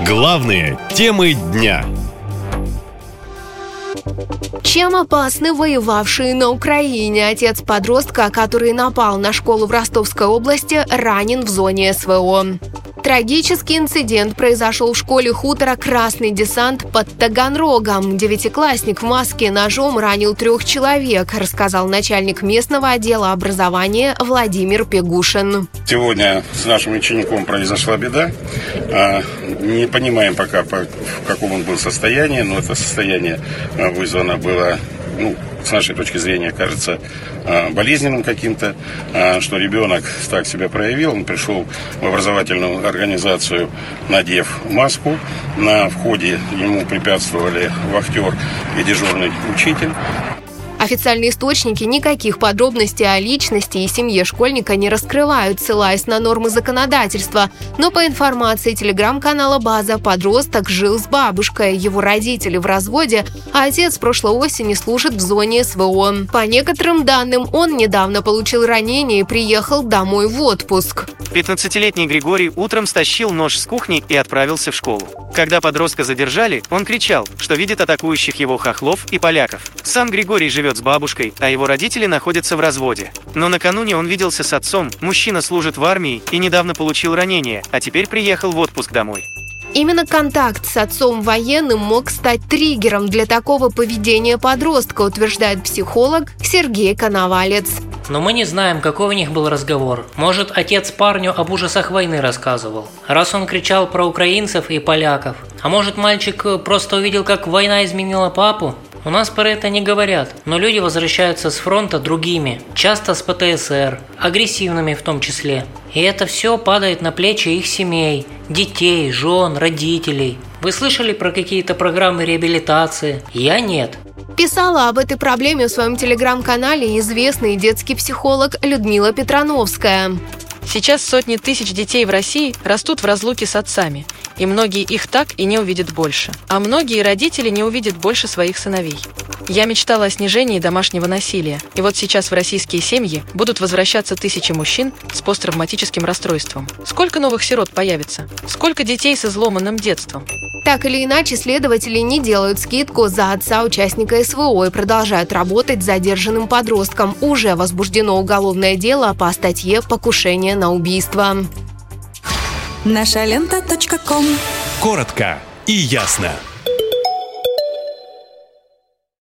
Главные темы дня. Чем опасны воевавшие на Украине? Отец подростка, который напал на школу в Ростовской области, ранен в зоне СВО. Трагический инцидент произошел в школе хутора «Красный десант» под Таганрогом. Девятиклассник в маске ножом ранил трех человек, рассказал начальник местного отдела образования Владимир Пегушин. Сегодня с нашим учеником произошла беда. А, не понимаем пока, в каком он был состоянии, но это состояние а, вызвано было ну, с нашей точки зрения, кажется а, болезненным каким-то, а, что ребенок так себя проявил. Он пришел в образовательную организацию, надев маску. На входе ему препятствовали вахтер и дежурный учитель. Официальные источники никаких подробностей о личности и семье школьника не раскрывают, ссылаясь на нормы законодательства. Но по информации телеграм-канала «База», подросток жил с бабушкой, его родители в разводе, а отец прошлой осени служит в зоне СВО. По некоторым данным, он недавно получил ранение и приехал домой в отпуск. 15-летний Григорий утром стащил нож с кухни и отправился в школу. Когда подростка задержали, он кричал, что видит атакующих его хохлов и поляков. Сам Григорий живет с бабушкой, а его родители находятся в разводе. Но накануне он виделся с отцом, мужчина служит в армии и недавно получил ранение, а теперь приехал в отпуск домой. Именно контакт с отцом военным мог стать триггером для такого поведения подростка, утверждает психолог Сергей Коновалец. Но мы не знаем, какой у них был разговор. Может, отец парню об ужасах войны рассказывал. Раз он кричал про украинцев и поляков. А может, мальчик просто увидел, как война изменила папу? У нас про это не говорят, но люди возвращаются с фронта другими, часто с ПТСР, агрессивными в том числе. И это все падает на плечи их семей, детей, жен, родителей. Вы слышали про какие-то программы реабилитации? Я нет. Писала об этой проблеме в своем телеграм-канале известный детский психолог Людмила Петрановская. Сейчас сотни тысяч детей в России растут в разлуке с отцами, и многие их так и не увидят больше. А многие родители не увидят больше своих сыновей. Я мечтала о снижении домашнего насилия, и вот сейчас в российские семьи будут возвращаться тысячи мужчин с посттравматическим расстройством. Сколько новых сирот появится? Сколько детей с изломанным детством? Так или иначе, следователи не делают скидку за отца участника СВО и продолжают работать с задержанным подростком. Уже возбуждено уголовное дело по статье «Покушение на убийство». Наша лента. Коротко и ясно.